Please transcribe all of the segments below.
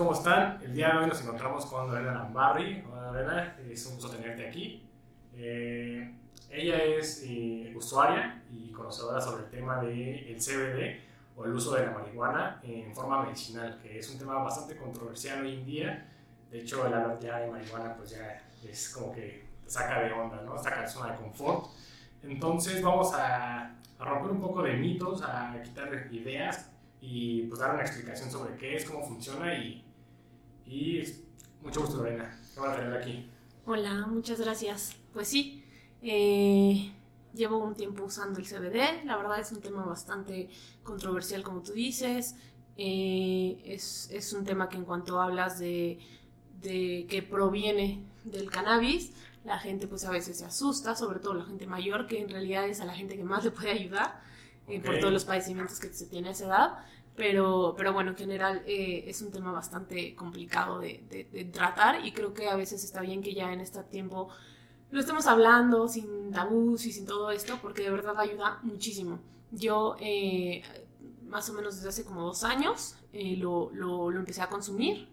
¿cómo están? El día de hoy nos encontramos con Lorena Lambarri. Hola Lorena, es un gusto tenerte aquí. Eh, ella es eh, usuaria y conocedora sobre el tema del CBD o el uso de la marihuana en forma medicinal, que es un tema bastante controversial hoy en día. De hecho, el hablar ya de marihuana pues ya es como que saca de onda, ¿no? Saca de zona de confort. Entonces vamos a, a romper un poco de mitos, a quitar ideas y pues dar una explicación sobre qué es, cómo funciona y, y mucho gusto Lorena, qué van a tener aquí. Hola, muchas gracias. Pues sí, eh, llevo un tiempo usando el CBD, la verdad es un tema bastante controversial como tú dices, eh, es, es, un tema que en cuanto hablas de, de que proviene del cannabis, la gente pues a veces se asusta, sobre todo la gente mayor, que en realidad es a la gente que más le puede ayudar eh, por todos los padecimientos que se tiene a esa edad. Pero, pero bueno, en general eh, es un tema bastante complicado de, tratar y creo que a veces está bien que ya en este tiempo lo estemos hablando sin tabús y sin todo esto, porque de verdad ayuda muchísimo. Yo, eh, más o menos desde hace como dos años, lo, lo, lo, empecé a consumir.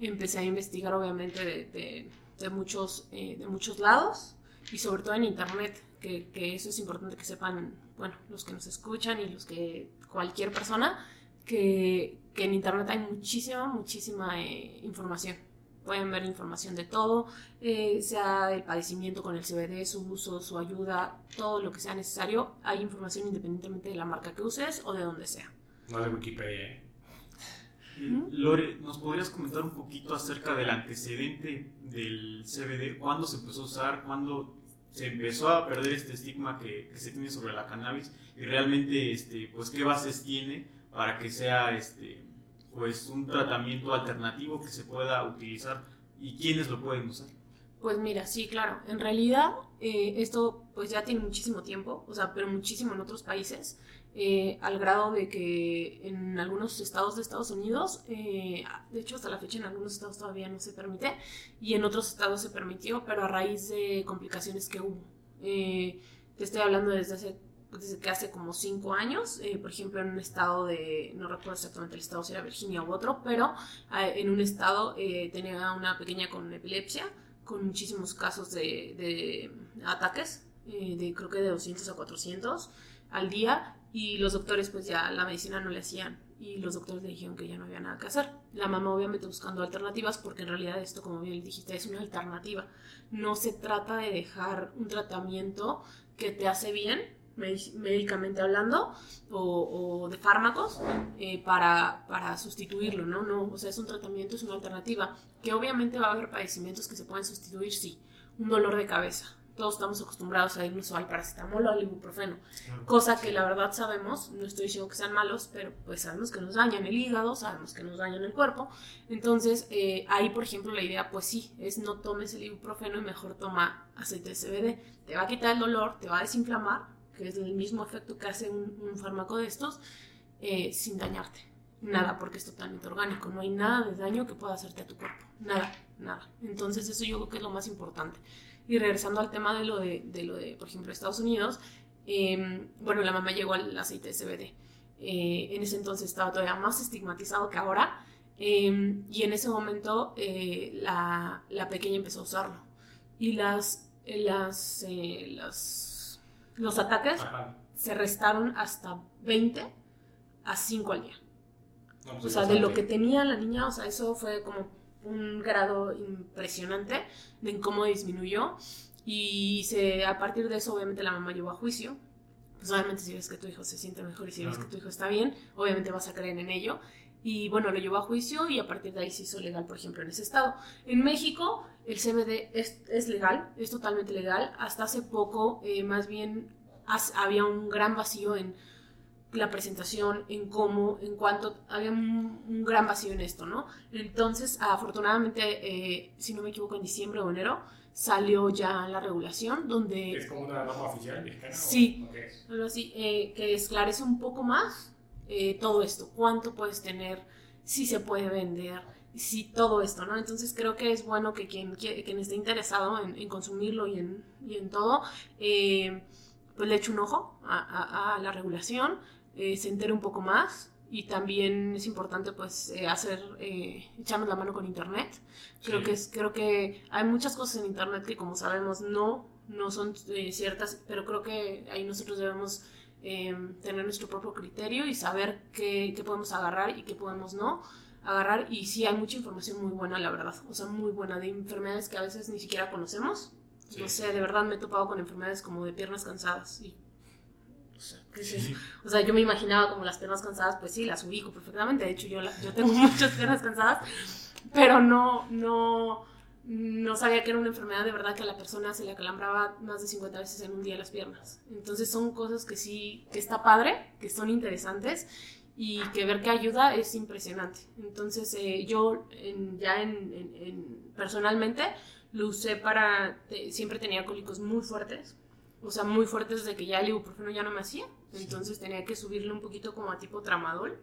Empecé a investigar, obviamente, de, de muchos, de muchos lados y sobre todo en internet, que, que, eso es importante que sepan, bueno, los que nos escuchan y los que, cualquier persona, que, que en internet hay muchísima, muchísima eh, información. Pueden ver información de todo, eh, sea el padecimiento con el CBD, su uso, su ayuda, todo lo que sea necesario. Hay información independientemente de la marca que uses o de donde sea. No de Wikipedia. ¿eh? Lore, ¿nos podrías comentar un poquito acerca del antecedente del CBD? ¿Cuándo se empezó a usar? ¿Cuándo se empezó a perder este estigma que, que, se tiene sobre la cannabis? Y realmente, este, pues, ¿qué bases tiene para que sea este, pues, un tratamiento alternativo que se pueda utilizar? ¿Y quiénes lo pueden usar? Pues mira, sí, claro. En realidad, eh, esto pues ya tiene muchísimo tiempo, o sea, pero muchísimo en otros países. Eh, al grado de que en algunos estados de Estados Unidos, eh, de hecho hasta la fecha en algunos estados todavía no se permite y en otros estados se permitió, pero a raíz de complicaciones que hubo. Eh, te estoy hablando desde hace desde que hace como cinco años, por ejemplo, en un estado de, no recuerdo exactamente el estado si era Virginia u otro, pero en un estado tenía una pequeña con epilepsia, con muchísimos casos de, de ataques, de creo que de 200 a 400 al día, y los doctores pues ya la medicina no le hacían y los doctores le dijeron que ya no había nada que hacer. La mamá obviamente buscando alternativas porque en realidad esto como bien dijiste es una alternativa. No se trata de dejar un tratamiento que te hace bien médicamente hablando o, de fármacos eh, para, para sustituirlo, ¿no? No, o sea, es un tratamiento, es una alternativa que obviamente va a haber padecimientos que se pueden sustituir, sí. Un dolor de cabeza, todos estamos acostumbrados a irnos al paracetamol o al ibuprofeno, cosa que la verdad sabemos, no estoy diciendo que sean malos, pero pues sabemos que nos dañan el hígado, sabemos que nos dañan el cuerpo, entonces eh, ahí por ejemplo la idea pues sí, es no tomes el ibuprofeno y mejor toma aceite de CBD, te va a quitar el dolor, te va a desinflamar, que es el mismo efecto que hace un, fármaco de estos, eh, sin dañarte. Nada, porque es totalmente orgánico, no hay nada de daño que pueda hacerte a tu cuerpo, nada, nada. Entonces eso yo creo que es lo más importante. Y regresando al tema de lo de, lo de por ejemplo, Estados Unidos, eh, bueno, la mamá llegó al aceite de CBD. Eh, en ese entonces estaba todavía más estigmatizado que ahora. Eh, y en ese momento eh, la, la, pequeña empezó a usarlo. Y las, las los ataques Ajá. se restaron hasta 20 a 5 al día. No, pues o sea, de lo que tenía la niña, o sea, eso fue como un grado impresionante de cómo disminuyó. Y se, a partir de eso, obviamente, la mamá llevó a juicio. Pues obviamente si ves que tu hijo se siente mejor y si ves que tu hijo está bien, obviamente vas a creer en ello. Y bueno, lo llevó a juicio y a partir de ahí se hizo legal, por ejemplo, en ese estado. En México, el CBD es, es legal, es totalmente legal. Hasta hace poco, eh, más bien, has, había un gran vacío en la presentación, en cómo, en cuanto había un, un gran vacío en esto, ¿no? Entonces, afortunadamente, eh, si no me equivoco, en diciembre o enero salió ya la regulación donde... ¿Es como una norma oficial mexicana? Sí, algo así, eh, que esclarece un poco más eh, todo esto, cuánto puedes tener, si se puede vender, si todo esto, ¿no? Entonces creo que es bueno que quien, quien esté interesado en, en consumirlo y en, y en todo, pues le eche un ojo a, a, a la regulación, eh, se entere un poco más y también es importante pues eh, hacer eh, echarnos la mano con internet creo Sí. que es creo que hay muchas cosas en internet que como sabemos no no son eh, ciertas pero creo que ahí nosotros debemos eh, tener nuestro propio criterio y saber qué, qué podemos agarrar y qué podemos no agarrar y sí hay mucha información muy buena la verdad o sea muy buena de enfermedades que a veces ni siquiera conocemos Sí. no sé de verdad me he topado con enfermedades como de piernas cansadas y o sea, ¿qué es eso? O sea, yo me imaginaba como las piernas cansadas, pues sí, las ubico perfectamente. De hecho, yo, la- yo tengo muchas piernas cansadas, pero no, no, no sabía que era una enfermedad de verdad que a la persona se le acalambraba más de 50 veces en un día las piernas. Entonces son cosas que sí, que está padre, que son interesantes y que ver que ayuda es impresionante. Entonces eh, yo en- ya en, en- en- personalmente lo usé para, te- siempre tenía cólicos muy fuertes, o sea, muy fuertes de que ya el ibuprofeno ya no me hacía. Entonces tenía que subirle un poquito como a tipo tramadol,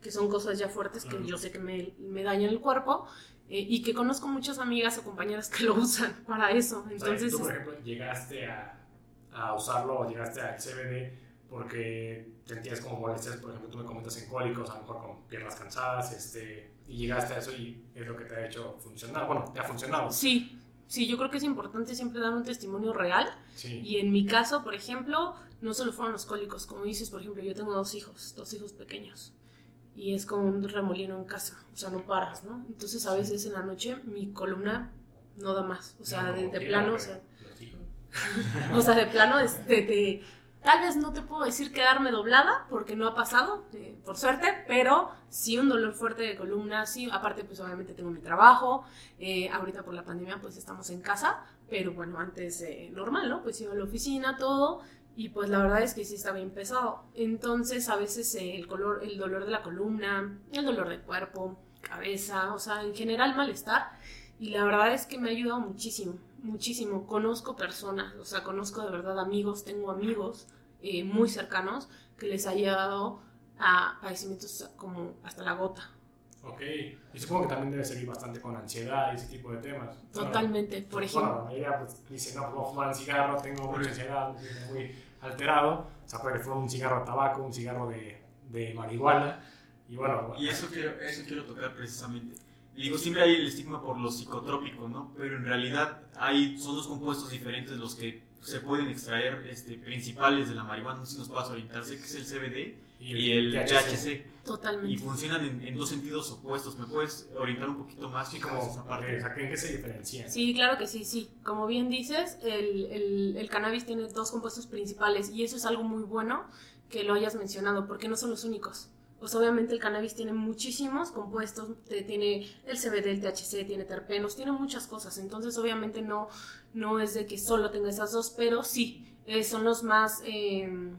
que son cosas ya fuertes que yo sé que me, me dañan el cuerpo. eh, y que conozco muchas amigas o compañeras que lo usan para eso. O sea, Entonces, tú, por ejemplo, llegaste a, a usarlo o llegaste al CBD porque sentías como molestias, por ejemplo, tú me comentas en cólicos, a lo mejor con piernas cansadas, este, y llegaste a eso y es lo que te ha hecho funcionar. Bueno, te ha funcionado. sí, sí, yo creo que es importante siempre dar un testimonio real. Sí. Y en mi caso, por ejemplo, no solo fueron los cólicos, como dices, por ejemplo, yo tengo dos hijos, dos hijos pequeños. Y es como un remolino en casa, o sea, no paras, ¿no? Entonces a veces en la noche mi columna no da más, o sea, No, de, de plano, o sea, o sea, de plano, este, de- tal vez no te puedo decir quedarme doblada, porque no ha pasado, eh, por suerte, pero sí un dolor fuerte de columna, sí, aparte pues obviamente tengo mi trabajo, eh, ahorita por la pandemia pues estamos en casa, pero bueno, antes eh, normal, ¿no? Pues iba a la oficina, todo, y pues la verdad es que sí está bien pesado. Entonces a veces el, color, el dolor de la columna, el dolor del cuerpo, cabeza, o sea, en general malestar. Y la verdad es que me ha ayudado muchísimo, muchísimo. Conozco personas, o sea, conozco de verdad amigos, tengo amigos eh, muy cercanos que les ha ayudado a padecimientos como hasta la gota. Ok. Y supongo que también debe servir bastante con ansiedad y ese tipo de temas. Totalmente. Por Bueno, ejemplo, la mayoría pues, dice, no, voy a fumar un cigarro, tengo mucha ansiedad, muy alterado. O sea, puede fumar un cigarro de tabaco, un cigarro de, de marihuana. Y bueno, Y eso quiero, eso quiero tocar precisamente. Y digo, siempre hay el estigma por lo psicotrópico, ¿no? Pero en realidad hay, son dos compuestos diferentes los que se pueden extraer este, principales de la marihuana, no sé si nos puedas orientarse, que es el CBD y el THC. Y totalmente. funcionan en, en dos sentidos opuestos. ¿Me puedes orientar un poquito más? Como, es esa parte? o sea, ¿en qué se diferencian? Sí, claro que sí, sí. Como bien dices, el, el- el cannabis tiene dos compuestos principales y eso es algo muy bueno que lo hayas mencionado porque no son los únicos. Pues obviamente el cannabis tiene muchísimos compuestos, tiene el CBD, el THC, tiene terpenos, tiene muchas cosas. Entonces obviamente no, no es de que solo tenga esas dos, pero sí, eh, son los más eh,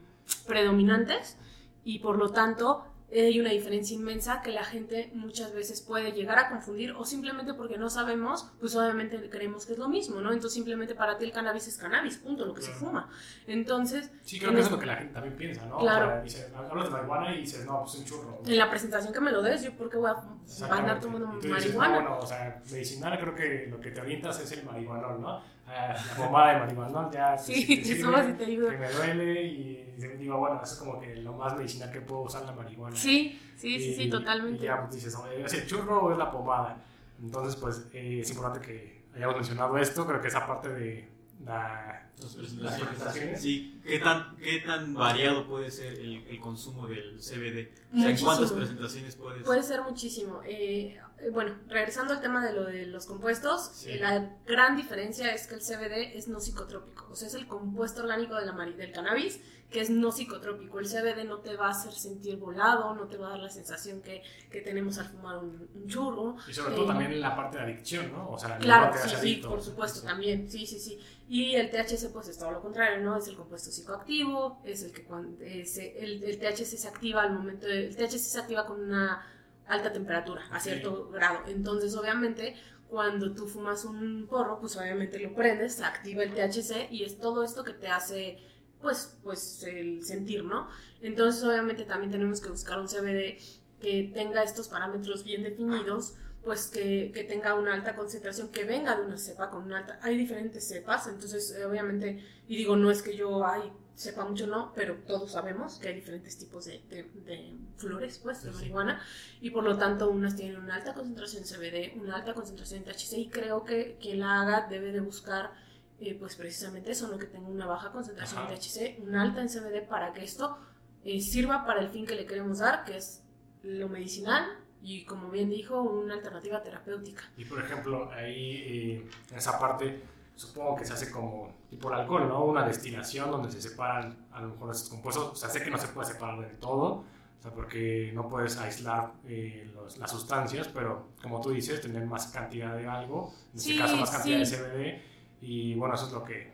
predominantes y por lo tanto hay una diferencia inmensa que la gente muchas veces puede llegar a confundir o simplemente porque no sabemos, pues obviamente creemos que es lo mismo, ¿no? Entonces simplemente para ti el cannabis es cannabis, punto, lo que se Claro. fuma. Entonces, Sí, creo que eso es lo que la gente también piensa, ¿no? Claro. O sea, dice, hablas de marihuana y dices, no, pues un churro. en la presentación que me lo des, yo por qué voy a andar tomando tú dices, marihuana. no, bueno, o sea, medicinal creo que lo que te orientas es el marihuanol, ¿no? Ah, la pomada de marihuanol ya Sí, si te sirve, te que ayuda. me duele y digo, bueno, eso es como que lo más medicinal que puedo usar la marihuana. Sí, sí, sí, Y- sí, totalmente. Y ya pues, dices, "Oye, ¿es el churro o es la pomada? Entonces, pues eh, es importante que hayamos mencionado esto. Creo que esa parte de la, Las presentaciones. Sí, ¿qué tan, ¿qué tan variado puede ser el, el consumo del CBD? O sea, ¿en Muchísimo. cuántas presentaciones puedes? Puede ser muchísimo. Eh, bueno, regresando al tema de lo de los compuestos, Sí. eh, la gran diferencia es que el CBD es no psicotrópico, o sea, es el compuesto orgánico de la del cannabis que es no psicotrópico. El CBD no te va a hacer sentir volado, no te va a dar la sensación que, que tenemos al fumar un, un churro. Y sobre todo Eh, también la parte de adicción, ¿no? O sea, Claro, no te sí, hace sí, por supuesto, también, sí, sí, sí. Y el THC, pues es todo lo contrario, ¿no? Es el compuesto psicoactivo, es el que cuando es, el, el THC se activa al momento, de- el THC se activa con una alta temperatura, a cierto grado. Entonces, obviamente, cuando tú fumas un porro, pues obviamente lo prendes, se activa el THC y es todo esto que te hace, pues, pues el sentir, ¿no? Entonces, obviamente, también tenemos que buscar un CBD que tenga estos parámetros bien definidos pues que, que, tenga una alta concentración, que venga de una cepa con una alta... Hay diferentes cepas, entonces eh, obviamente, y digo, no es que yo ay, sepa mucho, no, pero todos sabemos que hay diferentes tipos de, de, flores, pues, de marihuana, y por lo tanto unas tienen una alta concentración CBD, una alta concentración de THC, y creo que quien la haga debe de buscar, eh, pues precisamente eso, ¿no? que tenga una baja concentración de THC, una alta en CBD para que esto eh, sirva para el fin que le queremos dar, que es lo medicinal, y como bien dijo, una alternativa terapéutica. Y por ejemplo, ahí eh, en esa parte supongo que se hace como tipo el alcohol, ¿no? Una destilación donde se separan a lo mejor esos compuestos. O sea, sé que no se puede separar del todo, o sea, porque no puedes aislar eh, los, las sustancias, pero como tú dices, tener más cantidad de algo, en este caso más cantidad de CBD, y bueno, eso es lo que,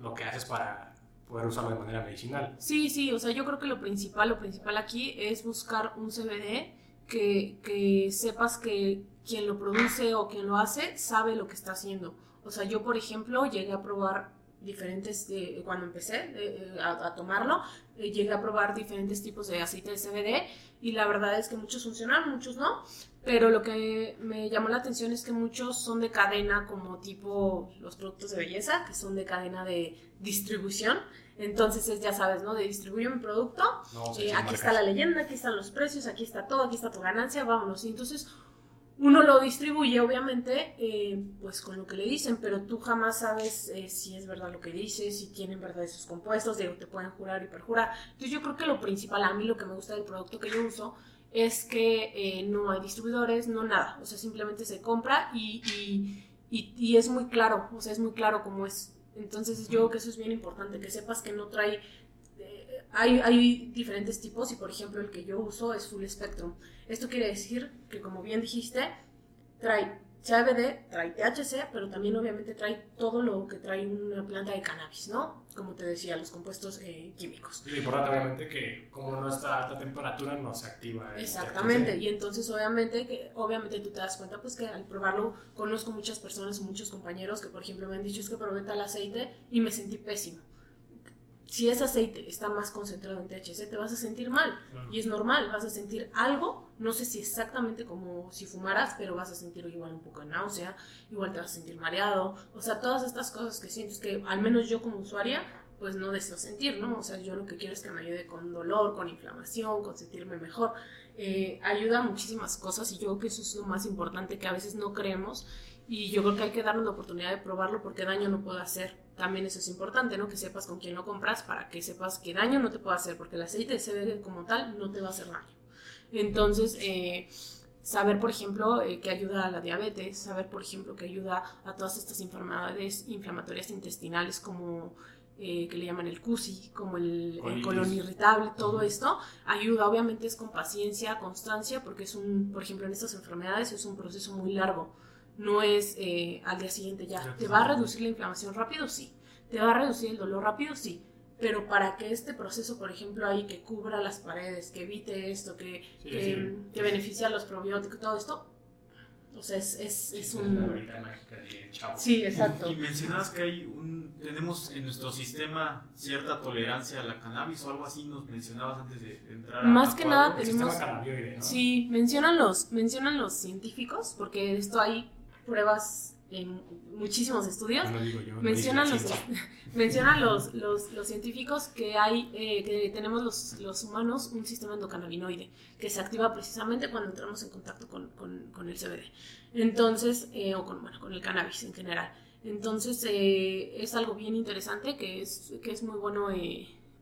lo que haces para poder usarlo de manera medicinal. Sí, sí, o sea, yo creo que lo principal, lo principal aquí es buscar un CBD que, sepas que quien lo produce o quien lo hace sabe lo que está haciendo. O sea, yo, por ejemplo, llegué a probar diferentes, eh, cuando empecé eh, a, tomarlo, eh, llegué a probar diferentes tipos de aceite de CBD y la verdad es que muchos funcionan, muchos no, pero lo que me llamó la atención es que muchos son de cadena como tipo los productos de belleza, que son de cadena de distribución. Entonces ya sabes, ¿no? De distribuir mi producto, aquí está la leyenda, aquí están los precios, aquí está todo, aquí está tu ganancia, vámonos. Y entonces uno lo distribuye, obviamente, eh, pues con lo que le dicen, pero tú jamás sabes eh, si es verdad lo que dices, si tienen verdad esos compuestos, digo, te pueden jurar y perjurar. Entonces yo creo que lo principal, a mí lo que me gusta del producto que yo uso, es que eh, no hay distribuidores, no nada, o sea, simplemente se compra y, y, y, es muy claro, o sea, es muy claro cómo es. Entonces yo creo que eso es bien importante, que sepas que no trae... hay, hay diferentes tipos y por ejemplo el que yo uso es Full Spectrum. Esto quiere decir que, como bien dijiste, trae CBD, trae THC, pero también obviamente trae todo lo que trae una planta de cannabis, ¿no? Como te decía, los compuestos eh, químicos. Y lo importante obviamente que como no está a alta temperatura no se activa. Exactamente, y entonces obviamente que obviamente tú te das cuenta pues que al probarlo conozco muchas personas, muchos compañeros que por ejemplo me han dicho es que probé tal aceite y me sentí pésimo si ese aceite está más concentrado en THC, te vas a sentir mal. Y es normal, vas a sentir algo, no sé si exactamente como si fumaras, pero vas a sentir igual un poco de náusea, igual te vas a sentir mareado. O sea, todas estas cosas que sientes que al menos yo como usuaria, pues no deseo sentir, ¿no? O sea, yo lo que quiero es que me ayude con dolor, con inflamación, con sentirme mejor. Eh, ayuda a muchísimas cosas y yo creo que eso es lo más importante que a veces no creemos y yo creo que hay que darnos la oportunidad de probarlo porque daño no puede hacer. También eso es importante, ¿no? Que sepas con quién lo compras para que sepas que daño no te puede hacer, porque el aceite de CBD como tal no te va a hacer daño. Entonces, eh, saber, por ejemplo, eh, que ayuda a la diabetes, saber, por ejemplo, que ayuda a todas estas enfermedades inflamatorias intestinales como eh, que le llaman el CUSI, como el, el colon irritable, todo esto, ayuda, obviamente es con paciencia, constancia, porque es un, por ejemplo, en estas enfermedades es un proceso muy largo no es eh, al día siguiente ya. ¿Te va a reducir la inflamación rápido? Sí. ¿Te va a reducir el dolor rápido? Sí. Pero para que este proceso, por ejemplo, ahí que cubra las paredes, que evite esto, que, que, beneficie a los probióticos, todo esto, o sea, es, es, es un... Sí, exacto. Y, mencionabas que hay un, tenemos en nuestro sistema cierta tolerancia a la cannabis o algo así, nos mencionabas antes de entrar Más que nada tenemos... Sí, mencionan los, mencionan los científicos, porque esto hay pruebas en muchísimos estudios, mencionan, los, mencionan los, los, los, científicos que hay, eh, que tenemos los, los, humanos un sistema endocannabinoide que se activa precisamente cuando entramos en contacto con, con, con el CBD. Entonces, eh, o con, bueno, con el cannabis en general. Entonces, eh, es algo bien interesante que es, que es muy bueno,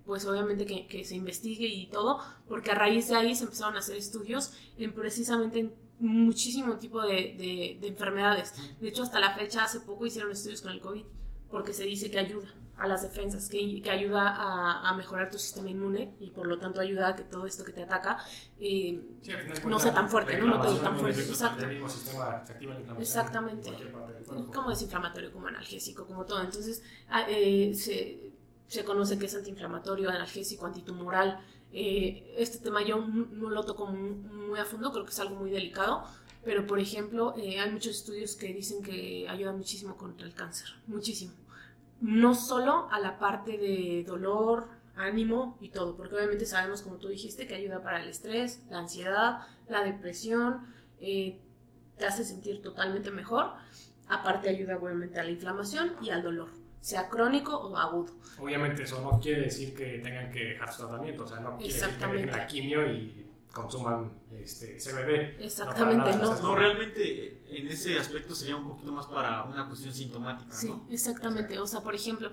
pues obviamente que, que, se investigue y todo, porque a raíz de ahí se empezaron a hacer estudios en precisamente en muchísimo tipo de, de, enfermedades. De hecho, hasta la fecha, hace poco hicieron estudios con el COVID, porque se dice que ayuda a las defensas, que, que ayuda a, a, mejorar tu sistema inmune y por lo tanto ayuda a que todo esto que te ataca eh, no sea tan fuerte, ¿no? No te tan fuerte. Exacto. Exactamente. Como desinflamatorio, como analgésico, como todo. Entonces, ah, eh, se, se conoce que es antiinflamatorio, analgésico, antitumoral. Eh, este tema yo no lo toco muy a fondo, creo que es algo muy delicado, pero por ejemplo eh, hay muchos estudios que dicen que ayuda muchísimo contra el cáncer, muchísimo. No solo a la parte de dolor, ánimo y todo, porque obviamente sabemos, como tú dijiste, que ayuda para el estrés, la ansiedad, la depresión, eh, te hace sentir totalmente mejor. Aparte ayuda obviamente a la inflamación y al dolor, sea crónico o agudo. Obviamente eso no quiere decir que tengan que dejar su tratamiento, o sea, no quiere decir que dejen la quimio y consuman este, CBD. Exactamente, no. No, realmente en ese aspecto sería un poquito más para una cuestión sintomática. Sí, exactamente. O sea, por ejemplo,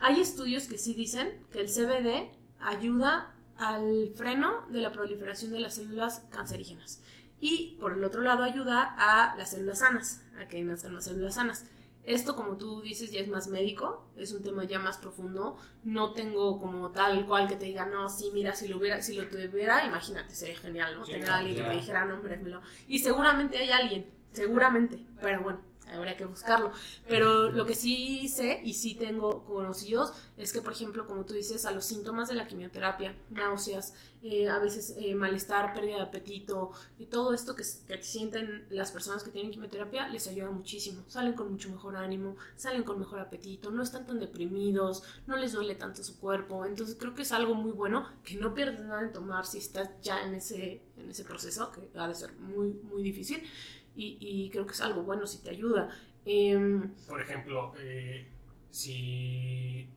hay estudios que sí dicen que el CBD ayuda al freno de la proliferación de las células cancerígenas. Y por el otro lado ayuda a las células sanas, a que nazcan las células sanas. Esto, como tú dices, ya es más médico, es un tema ya más profundo. No tengo como tal cual que te diga, no, sí, mira, si lo hubiera, si lo tuviera, imagínate, sería genial, ¿no? Tener a alguien que me dijera, no, hombre, Y seguramente hay alguien, seguramente, pero bueno, habría que buscarlo. Pero lo que sí sé y sí tengo conocidos es que, por ejemplo, como tú dices, a los síntomas de la quimioterapia, náuseas, eh, a veces eh, malestar, pérdida de apetito y todo esto que, que, sienten las personas que tienen quimioterapia les ayuda muchísimo. Salen con mucho mejor ánimo, salen con mejor apetito, no están tan deprimidos, no les duele tanto su cuerpo. Entonces creo que es algo muy bueno que no pierdes nada en tomar si estás ya en ese, en ese proceso, que ha de ser muy, muy difícil y, creo que es algo bueno si te ayuda. Em, Por ejemplo, eh, si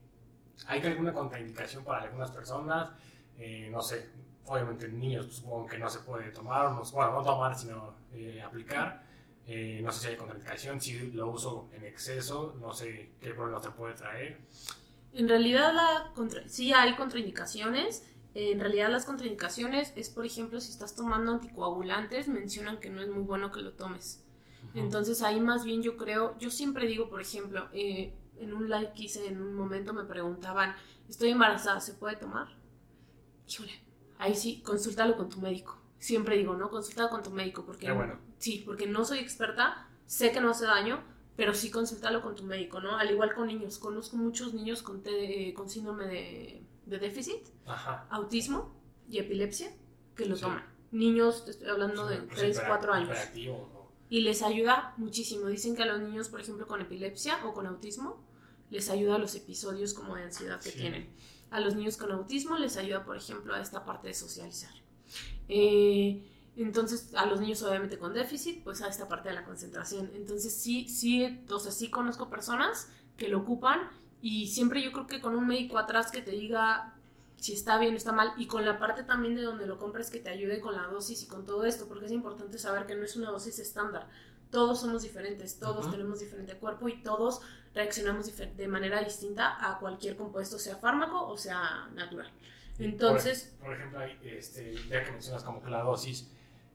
hay alguna contraindicación para algunas personas, eh, no sé, obviamente en niños pues, supongo que no se puede tomar, no, bueno, no tomar, sino eh, aplicar. no sé si hay contraindicación, si lo uso en exceso, no sé qué problema se puede traer. En realidad la sí hay contraindicaciones en realidad las contraindicaciones es, por ejemplo, si estás tomando anticoagulantes, mencionan que no es muy bueno que lo tomes. Entonces ahí más bien yo creo, yo siempre digo, por ejemplo, eh, en un live que hice en un momento me preguntaban, estoy embarazada, ¿se puede tomar? Híjole, ahí sí, consúltalo con tu médico. Siempre digo, ¿no? Consúltalo con tu médico, porque bueno. sí, porque no soy experta, sé que no hace daño, pero sí consúltalo con tu médico, ¿no? Al igual con niños, conozco muchos niños con, con síndrome de de déficit, autismo y epilepsia que lo toman. Niños, te estoy hablando de 3, 4 años. Y les ayuda muchísimo. Dicen que a los niños, por ejemplo, con epilepsia o con autismo, les ayuda a los episodios como de ansiedad que tienen. A los niños con autismo les ayuda, por ejemplo, a esta parte de socializar. Eh, entonces, a los niños obviamente con déficit, pues a esta parte de la concentración. Entonces, sí, sí, o sea, sí conozco personas que lo ocupan y siempre yo creo que con un médico atrás que te diga si está bien o está mal y con la parte también de donde lo compres que te ayude con la dosis y con todo esto, porque es importante saber que no es una dosis estándar. Todos somos diferentes, todos tenemos diferente cuerpo y todos reaccionamos de manera distinta a cualquier compuesto, sea fármaco o sea natural. Entonces, por, ejemplo, este, ya que mencionas como que la dosis,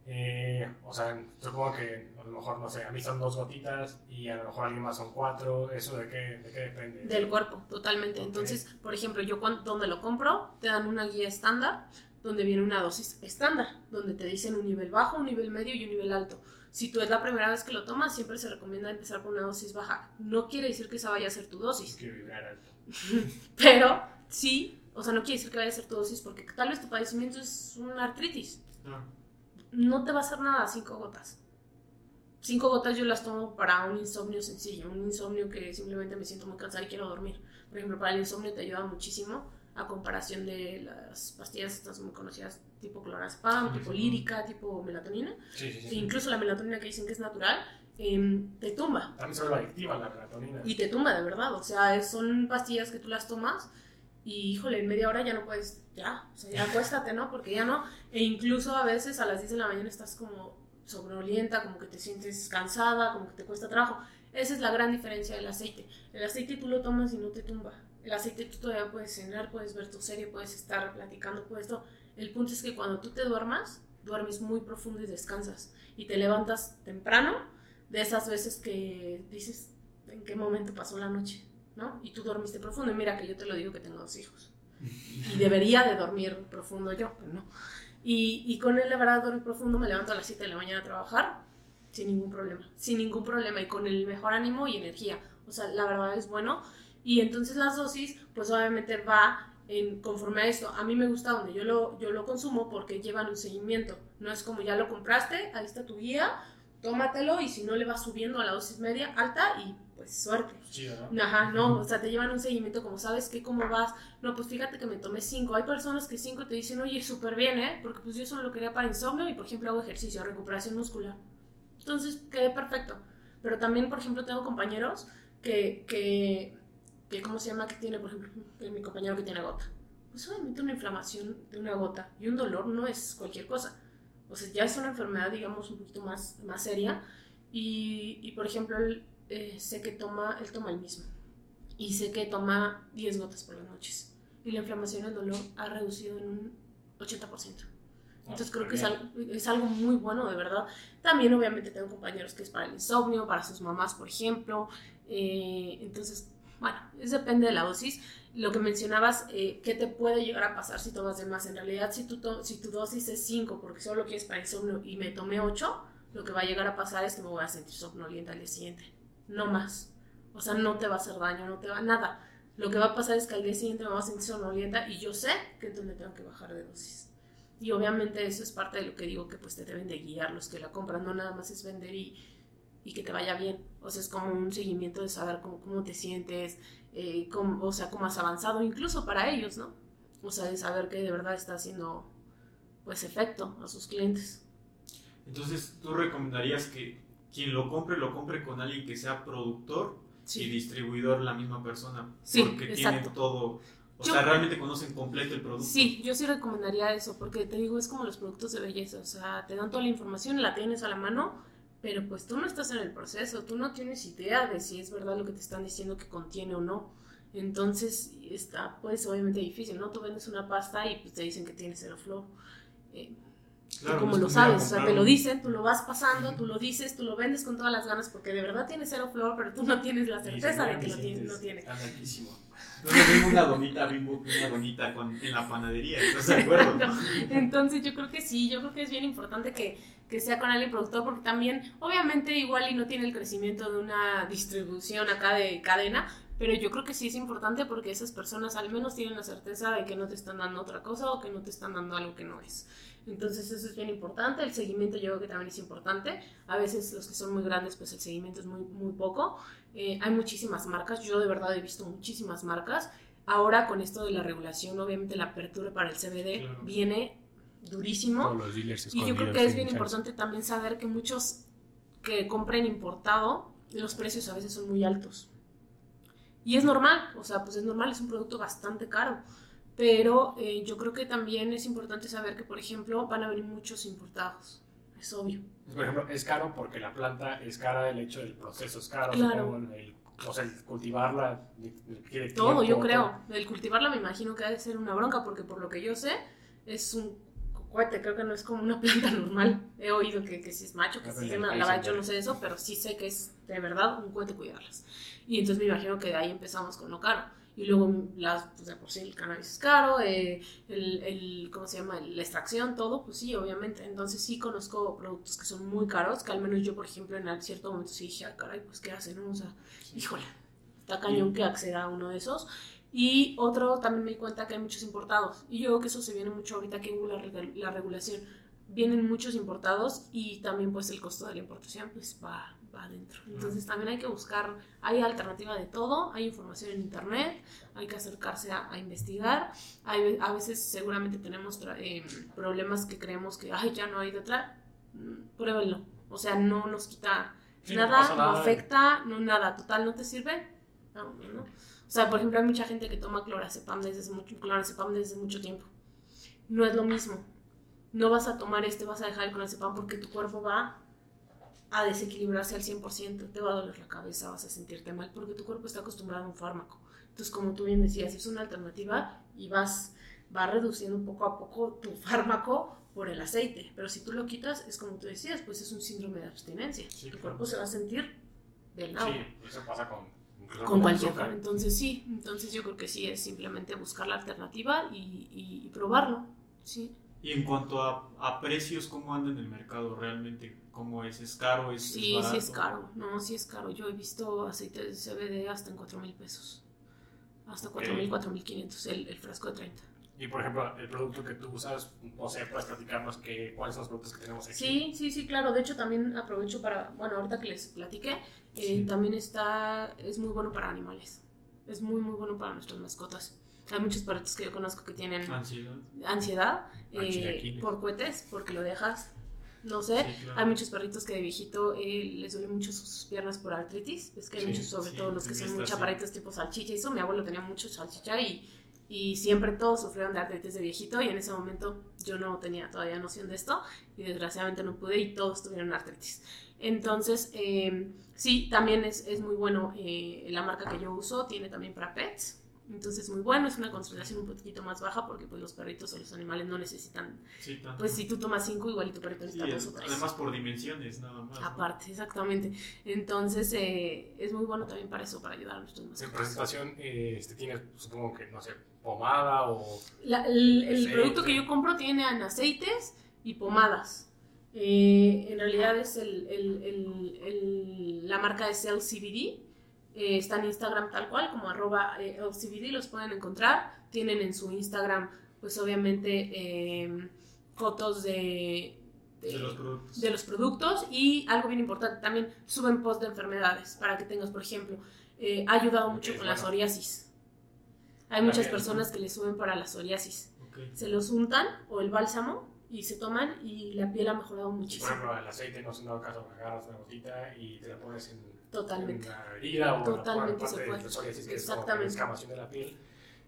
eh, o sea, supongo que a lo mejor, no sé, a mí son dos gotitas y a lo mejor a alguien más son cuatro. ¿Eso de qué, de qué depende? Del cuerpo, totalmente. Entonces, por ejemplo, yo cuando, donde lo compro, te dan una guía estándar donde viene una dosis estándar, donde te dicen un nivel bajo, un nivel medio y un nivel alto. Si tú es la primera vez que lo tomas, siempre se recomienda empezar con una dosis baja. No quiere decir que esa vaya a ser tu dosis. Pero sí, o sea, no quiere decir que vaya a ser tu dosis porque tal vez tu padecimiento es una artritis. No no te va a hacer nada cinco gotas. Cinco gotas yo las tomo para un insomnio sencillo, un insomnio que simplemente me siento muy cansada y quiero dormir. Por ejemplo, para el insomnio te ayuda muchísimo a comparación de las pastillas estas muy conocidas tipo clorazepam, tipo lírica, tipo melatonina. E incluso la melatonina que dicen que es natural, em, te tumba. También se adictiva la melatonina. Y te tumba, de verdad. O sea, son pastillas que tú las tomas y híjole, en media hora ya no puedes, ya, o sea, ya acuéstate, ¿no? Porque ya no, e incluso a veces a las 10 de la mañana estás como sobreolienta, como que te sientes cansada, como que te cuesta trabajo. Esa es la gran diferencia del aceite. El aceite tú lo tomas y no te tumba. El aceite tú todavía puedes cenar, puedes ver tu serie, puedes estar platicando, puedes todo. El punto es que cuando tú te duermas, duermes muy profundo y descansas. Y te levantas temprano de esas veces que dices, ¿en qué momento pasó la noche? ¿No? Y tú dormiste profundo. Y mira que yo te lo digo que tengo dos hijos. Y debería de dormir profundo yo, no. Y, con él, de verdad, dormir profundo, me levanto a las 7 de la mañana a trabajar sin ningún problema. Sin ningún problema y con el mejor ánimo y energía. O sea, la verdad es bueno. Y entonces las dosis, pues obviamente va en, conforme a esto. A mí me gusta donde yo lo, yo lo consumo porque llevan un seguimiento. No es como ya lo compraste, ahí está tu guía, tómatelo y si no le vas subiendo a la dosis media, alta y pues suerte. ¿no? Ajá, no, o sea, te llevan un seguimiento como, ¿sabes qué? ¿Cómo vas? No, pues fíjate que me tomé cinco. Hay personas que cinco te dicen, oye, súper bien, ¿eh? Porque pues yo solo lo quería para insomnio y, por ejemplo, hago ejercicio, recuperación muscular. Entonces quedé perfecto. Pero también, por ejemplo, tengo compañeros que, que, que ¿cómo se llama? Que tiene, por ejemplo, mi compañero que tiene gota. Pues obviamente una inflamación de una gota y un dolor no es cualquier cosa. O sea, ya es una enfermedad, digamos, un poquito más, más seria. Y, y por ejemplo, él, eh, sé que toma, él toma el mismo. Y sé que toma 10 gotas por las noches. Y la inflamación y el dolor ha reducido en un 80%. Entonces creo que es algo, es algo, muy bueno, de verdad. También obviamente tengo compañeros que es para el insomnio, para sus mamás, por ejemplo. Eh, entonces, bueno, eso depende de la dosis. Lo que mencionabas, eh, ¿qué te puede llegar a pasar si tomas de más? En realidad, si tu, si tu dosis es 5, porque solo quieres para insomnio y me tomé 8, lo que va a llegar a pasar es que me voy a sentir somnolienta al día siguiente. No más. O sea, no te va a hacer daño, no te va nada. Lo que va a pasar es que al día siguiente me voy a sentir somnolienta y yo sé que entonces tengo que bajar de dosis. Y obviamente eso es parte de lo que digo que pues te deben de guiar los que la compran, no nada más es vender y, y que te vaya bien. O sea, es como un seguimiento de saber cómo, cómo te sientes, eh, cómo, o sea, cómo has avanzado, incluso para ellos, ¿no? O sea, de saber que de verdad está haciendo pues efecto a sus clientes. Entonces, ¿tú recomendarías que quien lo compre, lo compre con alguien que sea productor sí. y distribuidor la misma persona? Sí, porque tiene todo o yo, sea, realmente conocen completo el producto. Sí, yo sí recomendaría eso, porque te digo, es como los productos de belleza, o sea, te dan toda la información, la tienes a la mano, pero pues tú no estás en el proceso, tú no tienes idea de si es verdad lo que te están diciendo que contiene o no. Entonces, está pues obviamente difícil, ¿no? Tú vendes una pasta y pues te dicen que tiene cero flor. Eh, Claro, como lo sabes, o sea, te lo dicen, tú lo vas pasando, tú lo dices, tú lo vendes con todas las ganas porque de verdad tiene cero flor, pero tú no tienes la certeza de que lo tiene, no tiene. Entonces tengo una donita bimbo, una donita con, en la panadería, ¿estás de acuerdo? Entonces yo creo que sí, yo creo que es bien importante que, que sea con alguien productor porque también, obviamente igual y no tiene el crecimiento de una distribución acá de cadena, pero yo creo que sí es importante porque esas personas al menos tienen la certeza de que no te están dando otra cosa o que no te están dando algo que no es. Entonces eso es bien importante, el seguimiento yo creo que también es importante, a veces los que son muy grandes pues el seguimiento es muy, muy poco, eh, hay muchísimas marcas, yo de verdad he visto muchísimas marcas, ahora con esto de la regulación obviamente la apertura para el CBD claro. viene durísimo. Y yo creo que es bien importante también saber que muchos que compren importado los precios a veces son muy altos y es normal, o sea pues es normal, es un producto bastante caro pero eh, yo creo que también es importante saber que, por ejemplo, van a venir muchos importados. Es obvio. Por ejemplo, es caro porque la planta es cara, el hecho del proceso es caro, claro. el, o sea, el cultivarla. El todo, yo creo. El cultivarla me imagino que ha de ser una bronca porque, por lo que yo sé, es un cohete, creo que no es como una planta normal. He oído que, que si es macho, que si es la verdad yo no sé eso, pero sí sé que es de verdad un cohete cuidarlas. Y entonces me imagino que de ahí empezamos con lo caro y luego las, pues de por sí el cannabis es caro, eh, el, el, ¿cómo se llama? La extracción, todo, pues sí, obviamente. Entonces sí conozco productos que son muy caros, que al menos yo, por ejemplo, en cierto momento sí dije, ah, caray, pues ¿qué hacen? O sea, híjole, está cañón que acceda a uno de esos. Y otro, también me di cuenta que hay muchos importados. Y yo creo que eso se viene mucho ahorita que hubo la, la regulación. Vienen muchos importados y también pues el costo de la importación pues va, va adentro. Entonces también hay que buscar, hay alternativa de todo, hay información en internet, hay que acercarse a, a investigar. Hay, a veces seguramente tenemos eh, problemas que creemos que, ay, ya no hay de otra, pruébenlo. O sea, no nos quita sí, nada, no, nada, no afecta, no nada, total, ¿no te sirve? No, no. O sea, por ejemplo, hay mucha gente que toma clorazepam desde hace mucho, clorazepam desde mucho tiempo. No es lo mismo. No vas a tomar este, vas a dejar el clorazepam porque tu cuerpo va a desequilibrarse al 100%, te va a doler la cabeza, vas a sentirte mal, porque tu cuerpo está acostumbrado a un fármaco. Entonces, como tú bien decías, es una alternativa y vas, vas reduciendo poco a poco tu fármaco por el aceite. Pero si tú lo quitas, es como tú decías, pues es un síndrome de abstinencia. Sí, tu cuerpo se va a sentir del lado. Sí, eso pasa con, con cualquier Entonces, sí, entonces yo creo que sí es simplemente buscar la alternativa y, y, y probarlo. Sí. Y en cuanto a, a, precios, ¿cómo anda en el mercado realmente? ¿Cómo es? ¿Es caro? ¿Es, sí, es sí es caro. No, sí es caro. Yo he visto aceite de CBD hasta en 4 mil pesos. Hasta 4 mil, 4 mil 500 el, el, frasco de 30. Y por ejemplo, el producto que tú usas, o sea, puedes platicarnos que, cuáles son los productos que tenemos aquí. Sí, sí, sí, claro. De hecho, también aprovecho para, bueno, ahorita que les platiqué, eh, sí. también está, es muy bueno para animales. Es muy, muy bueno para nuestras mascotas. Hay muchos perritos que yo conozco que tienen ansiedad, ansiedad eh, por cohetes, porque lo dejas No sé, Sí, claro. hay muchos perritos que de viejito eh, les duele mucho sus piernas por artritis. Es que hay Sí, muchos, sobre sí, todo los que son muy chaparritos tipo salchicha y eso. Mi abuelo tenía mucho salchicha y, y siempre todos sufrieron de artritis de viejito y en ese momento yo no tenía todavía noción de esto y desgraciadamente no pude y todos tuvieron artritis. Entonces, eh, sí, también es, es muy bueno eh, la marca que yo uso, tiene también para pets. Entonces, muy bueno, es una concentración un poquito más baja porque pues los perritos o los animales no necesitan Sí, tanto. pues si tú tomas cinco, igual y tu perrito Sí, necesita dos es- o tres. además por dimensiones nada más. ¿no? Aparte, exactamente. Entonces, eh, es muy bueno también para eso, para ayudar a nuestros En mascotas. presentación, eh, este, tienes, supongo que, no sé, pomada o... La- el el Aceite. producto que yo compro tiene en aceites y pomadas. Eh, en realidad es el, el- el- el- la marca es LCBD. Eh, está en Instagram tal cual, como arroba eh, LCBD, los pueden encontrar. Tienen en su Instagram, pues obviamente, eh, fotos de, De los productos. de los productos. Y algo bien importante también suben post de enfermedades para que tengas por ejemplo eh, ha ayudado mucho con la psoriasis. Hay muchas personas que le suben para la psoriasis. Se los untan o el bálsamo y se toman y la piel ha mejorado Por muchísimo ejemplo, el aceite, no se dado caso, agarras una gotita y te la pones en, Totalmente. en la herida o Totalmente se puede. de psoriasis, que es como que Exactamente. la escamación de la piel.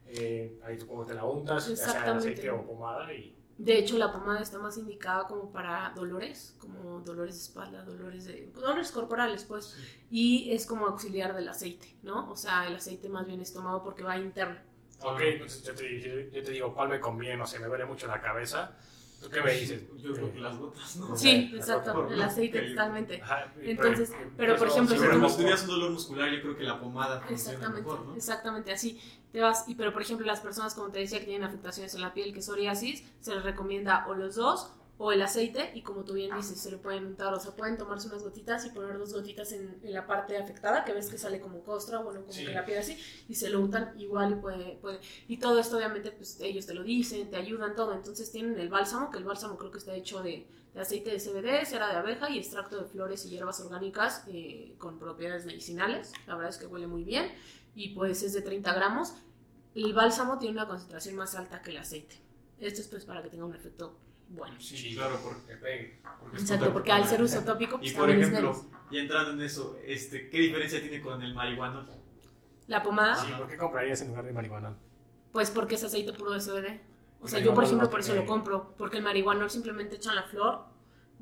Eh, ahí te la untas, ya sea en aceite o pomada y... de hecho la pomada está más indicada como para dolores como dolores de espalda dolores de dolores corporales pues y es como auxiliar del aceite no o sea el aceite más bien es tomado porque va interno Ok, entonces yo te, yo te digo cuál me conviene, o sea, me duele mucho la cabeza. ¿Tú qué me dices? Yo creo que las gotas, ¿no? sí Ok, exacto por- el aceite ok. totalmente Ajá, Entonces, pero, por eso ejemplo, si pero tú- si tuvieras un dolor muscular, yo creo que la pomada funciona Exactamente, mejor, ¿no? exactamente así. Te vas, y pero por ejemplo, las personas, como te decía, que tienen afectaciones en la piel, que es psoriasis, se les recomienda o los dos o el aceite, y como tú bien dices, se lo pueden untar, o sea, pueden tomarse unas gotitas y poner dos gotitas en, en la parte afectada, que ves que sale como costra, bueno, como Sí. que la piel así, y se lo untan igual y puede, puede. Y todo esto, obviamente, pues ellos te lo dicen, te ayudan, todo. Entonces tienen el bálsamo, que el bálsamo creo que está hecho de, de aceite de CBD, cera de abeja y extracto de flores y hierbas orgánicas eh, con propiedades medicinales. La verdad es que huele muy bien y pues es de 30 gramos. El bálsamo tiene una concentración más alta que el aceite. Esto es pues para que tenga un efecto bueno. Sí, claro, porque, pegue. porque es Exacto, porque al ser uso tópico, pues Y por ejemplo, ya entrando en eso, este, ¿qué diferencia tiene con el marihuana? La pomada, Sí, ¿por qué comprarías en lugar de marihuana? pues porque es aceite puro de CBD. O sea, yo por lo ejemplo por eso lo compro, porque el marihuana simplemente echan la flor.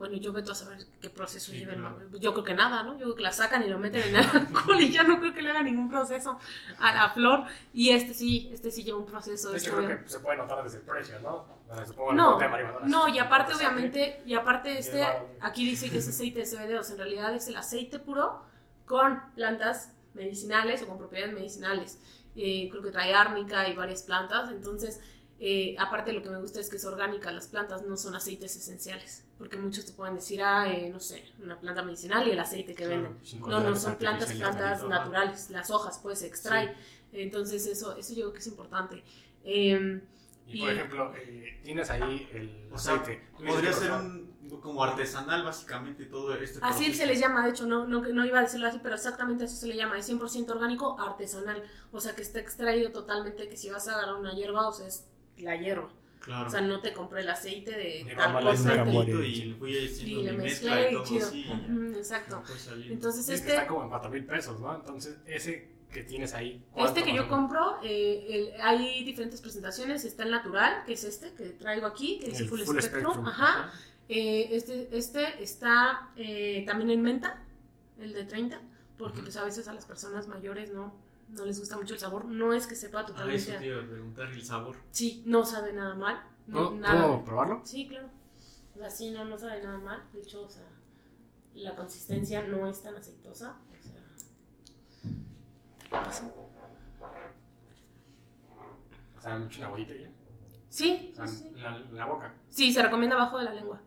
Bueno, yo veto a saber qué proceso Sí, lleva el mar- Yo creo que nada, ¿no? Yo creo que la sacan y lo meten en el alcohol y ya no creo que le haga ningún proceso a la flor. Y este sí, este sí lleva un proceso. De este hecho, creo obvia- que se puede notar desde el precio, ¿no? Supongo No, de no, y aparte obviamente, y aparte este, aquí dice que es aceite de CBD, o sea, en realidad es el aceite puro con plantas medicinales o con propiedades medicinales. Eh, creo que trae árnica y varias plantas, entonces, eh, aparte lo que me gusta es que es orgánica, las plantas no son aceites esenciales, porque muchos te pueden decir, ah, eh, no sé, una planta medicinal y el aceite que Claro, venden. sin No, no, son plantas, plantas naturales, las hojas pues se extrae, entonces eso, eso yo creo que es importante. Em, Y por Y- ejemplo, eh, tienes ahí el O aceite. Podría ser un como artesanal básicamente todo este Así proceso. se les llama, de hecho, no, no, no iba a decirlo así, pero exactamente así se le llama, es 100% orgánico artesanal, o sea que está extraído totalmente, que si vas a agarrar una hierba, o sea, es la hierba, Claro. o sea, no te compré el aceite de De tal cosa, la y- muere. y le fui y le mezclé y todo chido, así, exacto, Me saliendo. entonces este... está como en 4 mil pesos, ¿no? Entonces, ese que tienes ahí. Este ¿cuánto que yo compro, eh, el- hay diferentes presentaciones. Está el natural, que es este que traigo aquí, que dice El Full, Full Spectrum. Spectrum, Ajá. Eh, este, este está eh, también en menta, el de 30, porque pues a veces a las personas mayores no, no les gusta mucho el sabor. No es que sepa Ah, eso totalmente. te iba a preguntar el sabor. Sí, no sabe nada mal. No, ¿Puedo, nada. ¿Puedo probarlo? Sí, claro. O sea, sí, no, no sabe nada mal. De hecho, o sea, la consistencia no es tan aceitosa. O sea, ¿qué pasa? Mucho una bolita ya. Sí, O sea, sí, la, en la boca. Sí, se recomienda abajo de la lengua.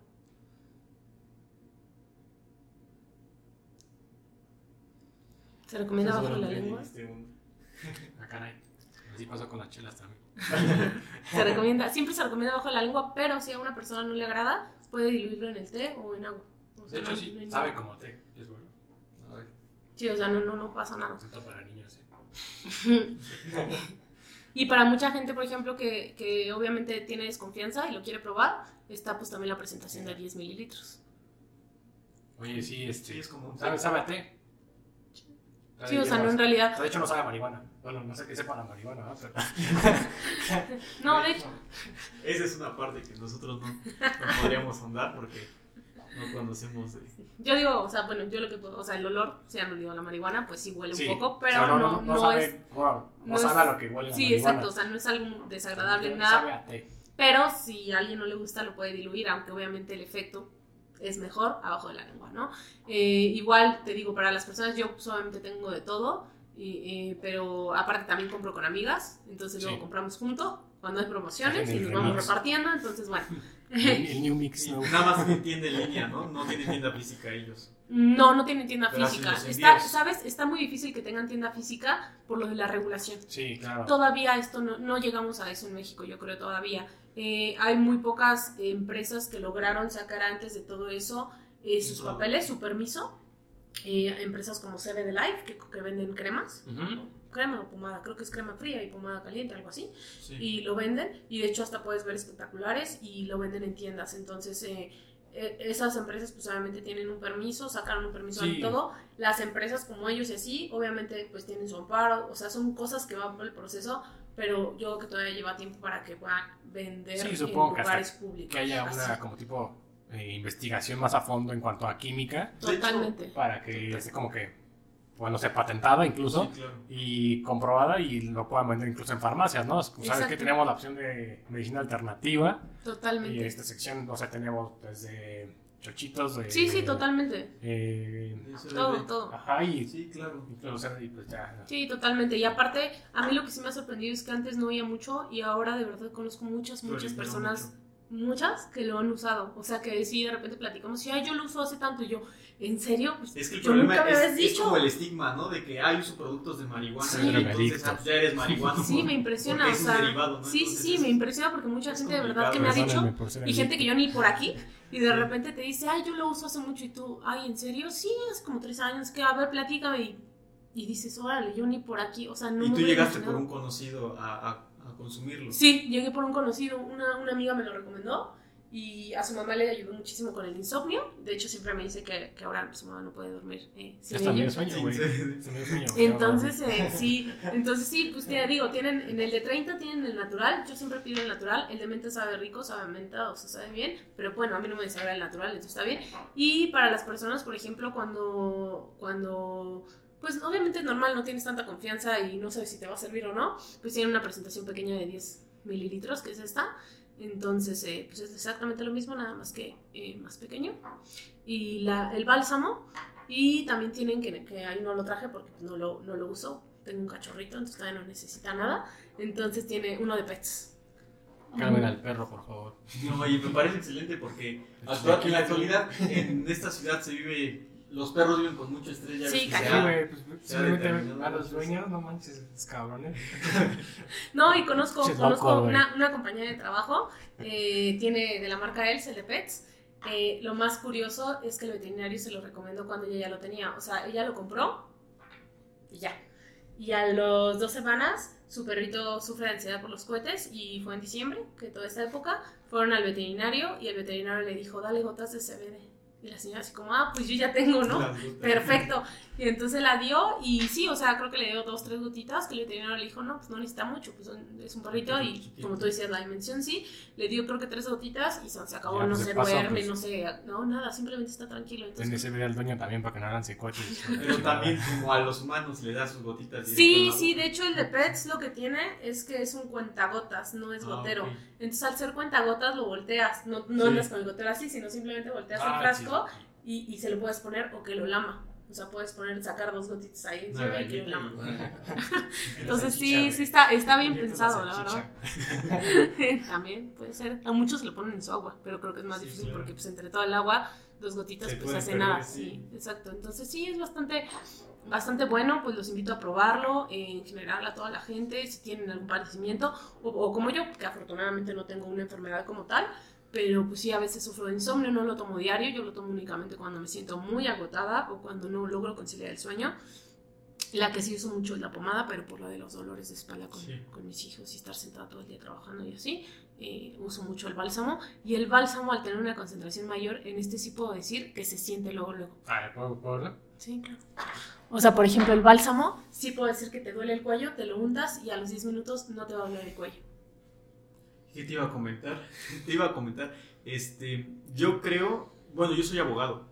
Se recomienda abajo de la lengua. un- Ah, caray. Así pasó con las chelas también. Se recomienda, siempre se recomienda abajo de la lengua, pero si a una persona no le agrada, puede diluirlo en el té o en agua. O De hecho, no- sí, no sabe nada. como té. Es bueno. Sí, o sea, no, no, no pasa nada. receta para niños. ¿eh? Y para mucha gente, por ejemplo, que, que obviamente tiene desconfianza y lo quiere probar, está pues también la presentación de 10 mililitros. Oye, sí, este. Sí, es como un ¿Sabe, sabe a té? Sí, o sea, no en realidad. De hecho, no sabe a marihuana. Bueno, no sé qué sepa la marihuana, ¿no? Pero... No, de hecho. Esa es una parte que nosotros no, no podríamos andar porque no conocemos. Yo digo, o sea, bueno, yo lo que puedo, o sea, el olor, si han olido la marihuana, pues sí huele Sí. un poco, O pero sea, no, no, sabe, es. wow, no, sabe a lo que huele Sí, exacto, o sea, no es algo desagradable, nada. Sabe a té. Pero si a alguien no le gusta, lo puede diluir, aunque obviamente el efecto es mejor abajo de la lengua, ¿no? Eh, igual, te digo, para las personas, yo solamente tengo de todo, y, eh, pero aparte también compro con amigas, entonces luego Sí. compramos juntos cuando hay promociones y nos vamos remix. repartiendo, entonces bueno. El, el New Mix, ¿no? Nada más tienda en línea, ¿no? No tiene tienda física ellos. No, no tienen tienda Pero física. Está. ¿Sabes? Está muy difícil que tengan tienda física por lo de la regulación. Sí, claro. Todavía esto no, no llegamos a eso en México, yo creo todavía. Eh, hay muy pocas empresas que lograron sacar antes de todo eso eh, sus papeles, su permiso. Eh, empresas como CBD Life que, que venden cremas, Ujú. crema o pomada, creo que es crema fría y pomada caliente, algo así Sí. y lo venden y de hecho hasta puedes ver espectaculares y lo venden en tiendas entonces eh, eh, esas empresas pues obviamente tienen un permiso sacaron un permiso Sí. y todo las empresas como ellos y así obviamente pues tienen su amparo o sea son cosas que van por el proceso pero yo creo que todavía lleva tiempo para que puedan vender Sí, en supongo que hasta lugares públicos Que haya Así. una como tipo eh, investigación más a fondo en cuanto a química totalmente para que esté como que, bueno, sea patentada incluso Sí, claro. y comprobada y lo puedan vender incluso en farmacias, ¿no? Sabes Exacto. que tenemos la opción de medicina alternativa y totalmente en esta sección, o sea, tenemos desde chochitos de... sí sí totalmente eh, todo todo ajá, y Sí, claro. incluso y pues ya... Sí, totalmente. Y aparte, a mí lo que sí me ha sorprendido es que antes no oía mucho y ahora de verdad conozco muchas, muchas personas, muchas que lo han usado. O sea, que sí, de repente platicamos, y ay, yo lo uso hace tanto. Y yo, ¿en serio? Pues, Es que el yo problema nunca me es, habías es dicho. como el estigma, ¿no? De que hay uso productos de marihuana Sí. y entonces ah, ya eres marihuana. Sí, por- me impresiona. porque O sea, derivado, ¿no? sí, sí, Entonces sí, es- me impresiona porque mucha gente de verdad que me ha dicho. Y gente que yo ni por aquí, y de repente te dice, ay, yo lo uso hace mucho, y tú, ay, ¿en serio? Sí, hace como tres años, que a ver, platícame, y, y dices, órale, yo ni por aquí, o sea, no y me tú hubiera llegaste por un conocido a, a, a consumirlo. Sí, llegué por un conocido, una, una amiga me lo recomendó y a su mamá le ayudó muchísimo con el insomnio. De hecho, siempre me dice que, que ahora su mamá no puede dormir eh, sin ella. dio sueño, güey. sí. Se me dio sueño, güey. Entonces, eh, sí, entonces sí, pues te digo, tienen, en el de 30 tienen el natural, yo siempre pido el natural, el de menta sabe rico, sabe menta, o sea, sabe bien, pero bueno, a mí no me desagrada el natural, entonces está bien. Y para las personas, por ejemplo, cuando, cuando, pues obviamente es normal, no tienes tanta confianza y no sabes si te va a servir o no, pues tienen una presentación pequeña de 10 mililitros, que es esta, entonces, eh, pues es exactamente lo mismo, nada más que eh, más pequeño. Y la, el bálsamo, y también tienen que, que ahí no lo traje porque no, lo, no lo uso. Tengo un cachorrito, entonces todavía no necesita nada. Entonces tiene uno de pets. Calmen al perro, por favor. No, y me parece excelente porque actual- en la actualidad en esta ciudad se vive, los perros viven con mucho estrés. Ya Sí, cañón. güey, pues a los dueños, no manches, es cabrones. No, y conozco, conozco una, una compañía de trabajo, eh, tiene de la marca Els, el de Pets. Eh, lo más curioso es que el veterinario se lo recomendó cuando ella ya lo tenía. O sea, ella lo compró y ya. Y a los dos semanas, su perrito sufre de ansiedad por los cohetes y fue en diciembre, que toda esta época, fueron al veterinario y el veterinario le dijo, dale gotas de CBD. Y la señora así como, ah, pues yo ya tengo, ¿no? Perfecto. Y entonces la dio y sí, o sea, creo que le dio dos, tres gotitas, que el veterinario le dijo, no, pues no necesita mucho, pues es un perrito y como tú decías, la dimensión sí, le dio creo que tres gotitas y se, se acabó, Ya, no pues, se duerme, pues. no sé, no, nada, simplemente está tranquilo. Entonces, ese video al dueño también para que no hagan secuaces. Pero también como a los humanos le da sus gotitas. sí, sí, de hecho el de Pets lo que tiene es que es un cuentagotas, no es Ah, gotero. Entonces al ser cuentagotas lo volteas, no, no Sí. andas con el gotero así, sino simplemente volteas Ah, el frasco y, y se lo puedes poner o que lo lama. O sea, puedes poner, sacar dos gotitas ahí encima y que lo lama. Entonces sí, sí está, está bien pensado, la verdad. También puede ser. A muchos se lo ponen en su agua, pero creo que es más Sí, difícil claro. porque pues entre todo el agua, dos gotitas Se pues hace perder, nada. sí. Sí, exacto. Entonces sí, es bastante, bastante bueno, pues los invito a probarlo, eh, en general a toda la gente, si tienen algún padecimiento, o, o como yo, que afortunadamente no tengo una enfermedad como tal, pero pues sí, a veces sufro de insomnio, no lo tomo diario, yo lo tomo únicamente cuando me siento muy agotada o cuando no logro conciliar el sueño. La que sí uso mucho es la pomada, pero por lo de los dolores de espalda con, Sí. con mis hijos y estar sentada todo el día trabajando y así, eh, uso mucho el bálsamo. Y el bálsamo, al tener una concentración mayor, en este sí puedo decir que se siente luego, luego. A ver, ¿puedo, puedo verlo? Sí, claro. O sea, por ejemplo, el bálsamo, sí puedo decir que te duele el cuello, te lo untas y a los 10 minutos no te va a doler el cuello. ¿Qué te iba a comentar? te iba a comentar. Este, yo creo, bueno, yo soy abogado.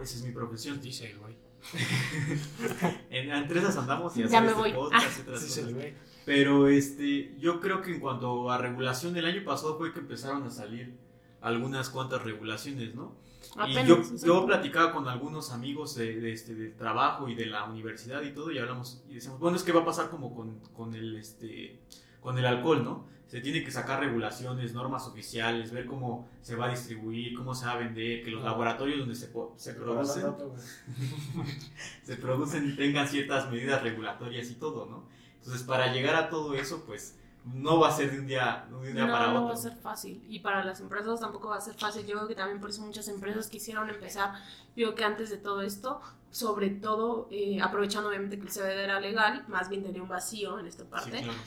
Esa es mi profesión. Dice el güey. En, entre esas andamos y Ya me este voy. podcast cosas. el güey. Pero este, yo creo que en cuanto a regulación del año pasado fue que empezaron a salir algunas cuantas regulaciones, ¿no? Apenas. y yo platicaba con algunos amigos de, de este, del trabajo y de la universidad y todo y hablamos y decíamos, bueno, es que va a pasar como con, con el este con el alcohol, ¿no? Se tiene que sacar regulaciones, normas oficiales, ver cómo se va a distribuir, cómo se va a vender, que los laboratorios donde se, po- se producen se producen tengan ciertas medidas regulatorias y todo, ¿no? Entonces, para llegar a todo eso, pues no va a ser de un día, de un día no, para no otro. va a ser fácil. Y para las empresas tampoco va a ser fácil. Yo creo que también por eso muchas empresas quisieron empezar. Yo creo que antes de todo esto, sobre todo eh, aprovechando obviamente que el CBD era legal, más bien tenía un vacío en esta Sí, parte. claro.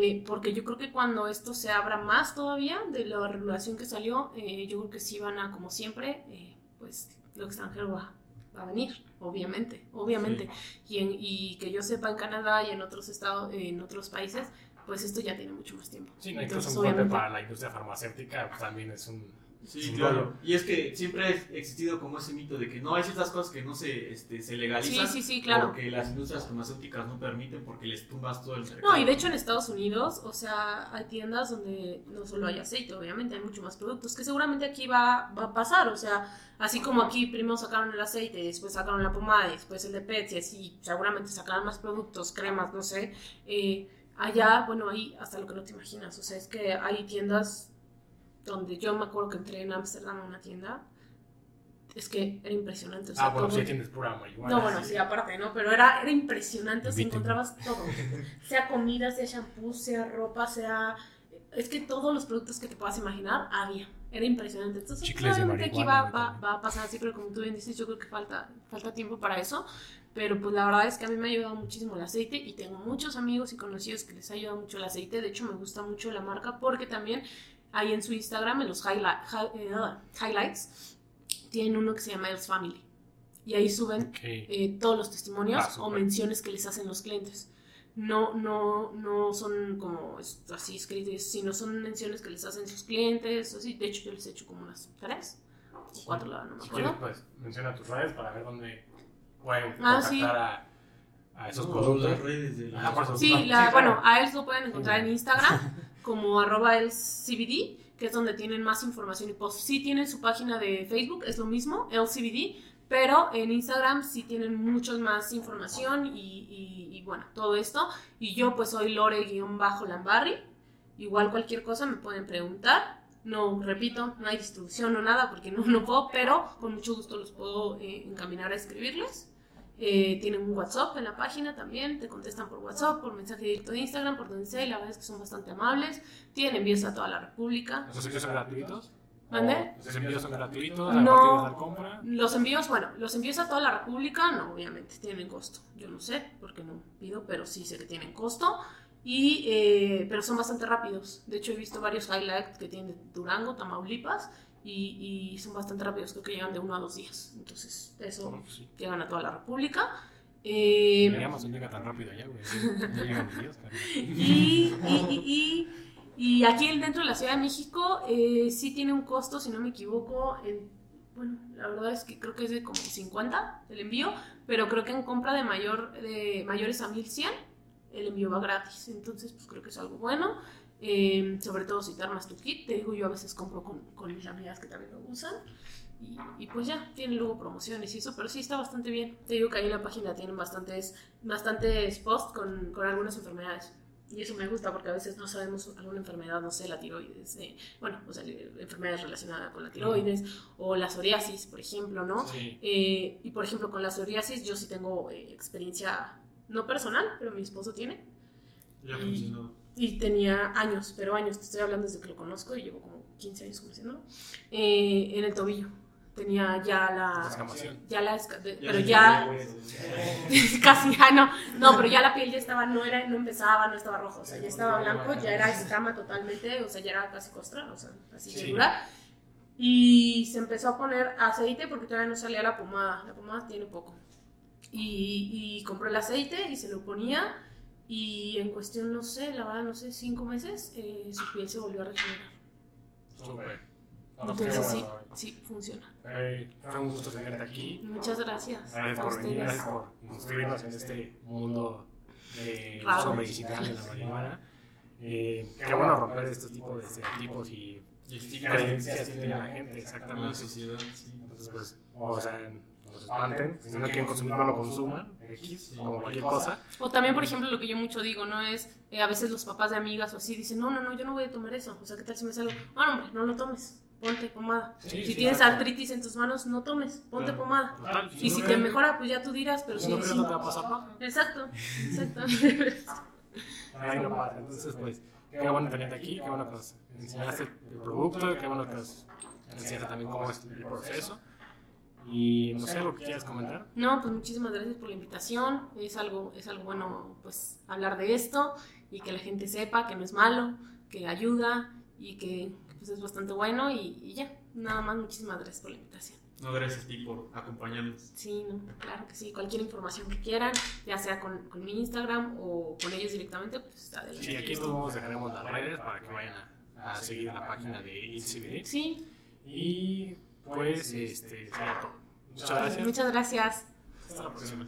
Eh, porque yo creo que cuando esto se abra más todavía de la regulación que salió, eh, yo creo que sí van a, como siempre, eh, pues lo extranjero va, va a venir, obviamente, obviamente. Y, en- y que yo sepa en Canadá y en otros estados, en otros países, pues esto ya tiene mucho más tiempo. Sí, incluso Entonces, un golpe para la industria farmacéutica pues, también es un... Sí, claro. Y es que siempre ha existido como ese mito de que no hay ciertas cosas que no se, este, se legalizan. Sí, sí, sí, claro. Porque las industrias farmacéuticas no permiten porque les tumbas todo el mercado. No, y de hecho en Estados Unidos, o sea, hay tiendas donde no solo hay aceite, obviamente hay mucho más productos, que seguramente aquí va, va a pasar, o sea, así como aquí primero sacaron el aceite, y después sacaron la pomada, y después el de y así seguramente sacarán más productos, cremas, no sé, eh, allá, bueno, ahí hasta lo que no te imaginas, o sea, es que hay tiendas donde yo me acuerdo que entré en Ámsterdam a una tienda, es que era impresionante, o sea, Ah, bueno, todo- sí tienes pura marihuana. no, bueno, sí, aparte, ¿no? Pero era, era impresionante, o sea, encontrabas todo. Sea comida, sea shampoo, sea ropa, sea... Es que todos los productos que te puedas imaginar había. Era impresionante. Entonces, Chicles de obviamente aquí va, va, va a pasar así, pero como tú bien dices, yo creo que falta, falta tiempo para eso. Pero pues la verdad es que a mí me ha ayudado muchísimo el aceite y tengo muchos amigos y conocidos que les ha ayudado mucho el aceite. De hecho, me gusta mucho la marca porque también ahí en su Instagram, en los highlight- hi- eh, highlights, tienen uno que se llama Els Family. Y ahí suben Ok. eh, todos los testimonios Ah, o menciones que les hacen los clientes. No, no, no son como así escritos, sino son menciones que les hacen sus clientes. Así. De hecho, yo les he hecho como unas tres o cuatro, la verdad, no me Si quieres, acuerdo. pues menciona tus redes para ver dónde pueden Ah, contactar sí. a, a esos No, productos. las redes de la- Ah. Sí, Sí, la, claro. bueno, a él lo pueden encontrar en Instagram como arroba el CBD, que es donde tienen más información y posts. Sí tienen su página de Facebook, es lo mismo, el CBD, pero en Instagram sí tienen mucho más información y, y- y, bueno, todo esto. Y yo pues soy Lore-Lambarri. Igual cualquier cosa me pueden preguntar. No, repito, no hay distribución o nada porque no, no puedo, pero con mucho gusto los puedo eh, encaminar a escribirles. Eh, tienen un WhatsApp en la página también, te contestan por WhatsApp, por mensaje directo de Instagram, por donde sea, y la verdad es que son bastante amables. Tienen envíos a toda la República. ¿Los envíos son gratuitos? ¿Mande? ¿O ¿Los envíos son gratuitos? ¿A No. la compra? Los envíos, bueno, los envíos a toda la República, no, obviamente, tienen costo. Yo no sé, porque no pido, pero sí sé que tienen costo. Y, eh, pero son bastante rápidos. De hecho, he visto varios highlights que tienen de Durango, Tamaulipas, y, y son bastante rápidos. Creo que llegan de uno a dos días. Entonces, eso Bueno, pues sí. llegan a toda la República. Eh, Ni Amazon llega tan rápido allá, güey. No llegan envíos, pero- Y, y, y, y- y aquí dentro de la Ciudad de México eh, sí tiene un costo, si no me equivoco, en, bueno, la verdad es que creo que es de como 50 el envío, pero creo que en compra de, mayor, de mayores a 1100 el envío va gratis, entonces pues creo que es algo bueno, eh, sobre todo si te armas tu kit, te digo yo a veces compro con, con mis amigas que también lo usan. Y, y pues ya, tienen luego promociones y eso, pero sí está bastante bien. Te digo que ahí en la página tienen bastantes, bastantes posts con, con algunas enfermedades. Y eso me gusta porque a veces no sabemos alguna enfermedad, no sé, la tiroides, eh, bueno, o sea, enfermedades relacionadas con la tiroides o la psoriasis, por ejemplo, ¿no? Sí. Eh, y por ejemplo, con la psoriasis yo sí tengo eh, experiencia no personal, pero mi esposo tiene. Ya Y- funcionó. Y tenía años, pero años, te estoy hablando desde que lo conozco y llevo como 15 años conociéndolo, eh, en el tobillo. tenía ya la... Ya la de- Ya pero ya... casi ya no. No, pero ya la piel ya estaba, no era, no empezaba, no estaba rojo, o sea, ya estaba blanco, ya era escama totalmente, o sea, ya era casi costra, o sea, así de Sí. dura. Y se empezó a poner aceite porque todavía no salía la pomada, la pomada tiene poco. Y, y compró el aceite y se lo ponía y en cuestión, no sé, la verdad, no sé, cinco meses, eh, su piel se volvió a regenerar. Súper. Entonces Qué sí, sí, funciona. Eh, Fue un gusto tenerte aquí. Muchas gracias. Gracias a por venir, ustedes. gracias por inscribirnos en este mundo de uso medicinal de la marihuana. Eh, qué bueno romper estos tipos de estereotipos y Y creencias que tiene la gente, en la exactamente. sociedad, sí. Entonces, pues, o sea, no se espanten, si no quieren consumir, no lo consuman, X, como cualquier cosa. O también, por ejemplo, lo que yo mucho digo, ¿no? Es, eh, a veces los papás de amigas o así dicen, no, no, no, yo no voy a tomar eso. O sea, ¿qué tal si me salgo? Ah, no, hombre, no lo tomes, ponte pomada. Sí, si sí, tienes artritis en tus manos, no tomes, ponte Claro. pomada. Total, Y si no te mejora, pues ya tú dirás, pero si no sí. no te va a pasar nada. Exacto, exacto. Ahí no pasa. Entonces, pues, qué bueno tenerte aquí, qué bueno que nos enseñaste el producto, qué bueno que nos enseñaste también cómo es el proceso. Y no sé, lo que quieras comentar. No, pues muchísimas gracias por la invitación. Es algo, es algo bueno, pues, hablar de esto y que la gente sepa que no es malo, que ayuda y que pues, es bastante bueno y, y ya. Nada más, muchísimas gracias por la invitación. No, gracias a ti por acompañarnos. Sí, no, claro que sí. Cualquier información que quieran, ya sea con, con mi Instagram o con ellos directamente, pues está adelante. Sí, aquí todos dejaremos las redes para que vayan a, a seguir la página de InCBD. Sí, Y pues, este, sería todo. Muchas gracias. muchas gracias. Hasta la próxima.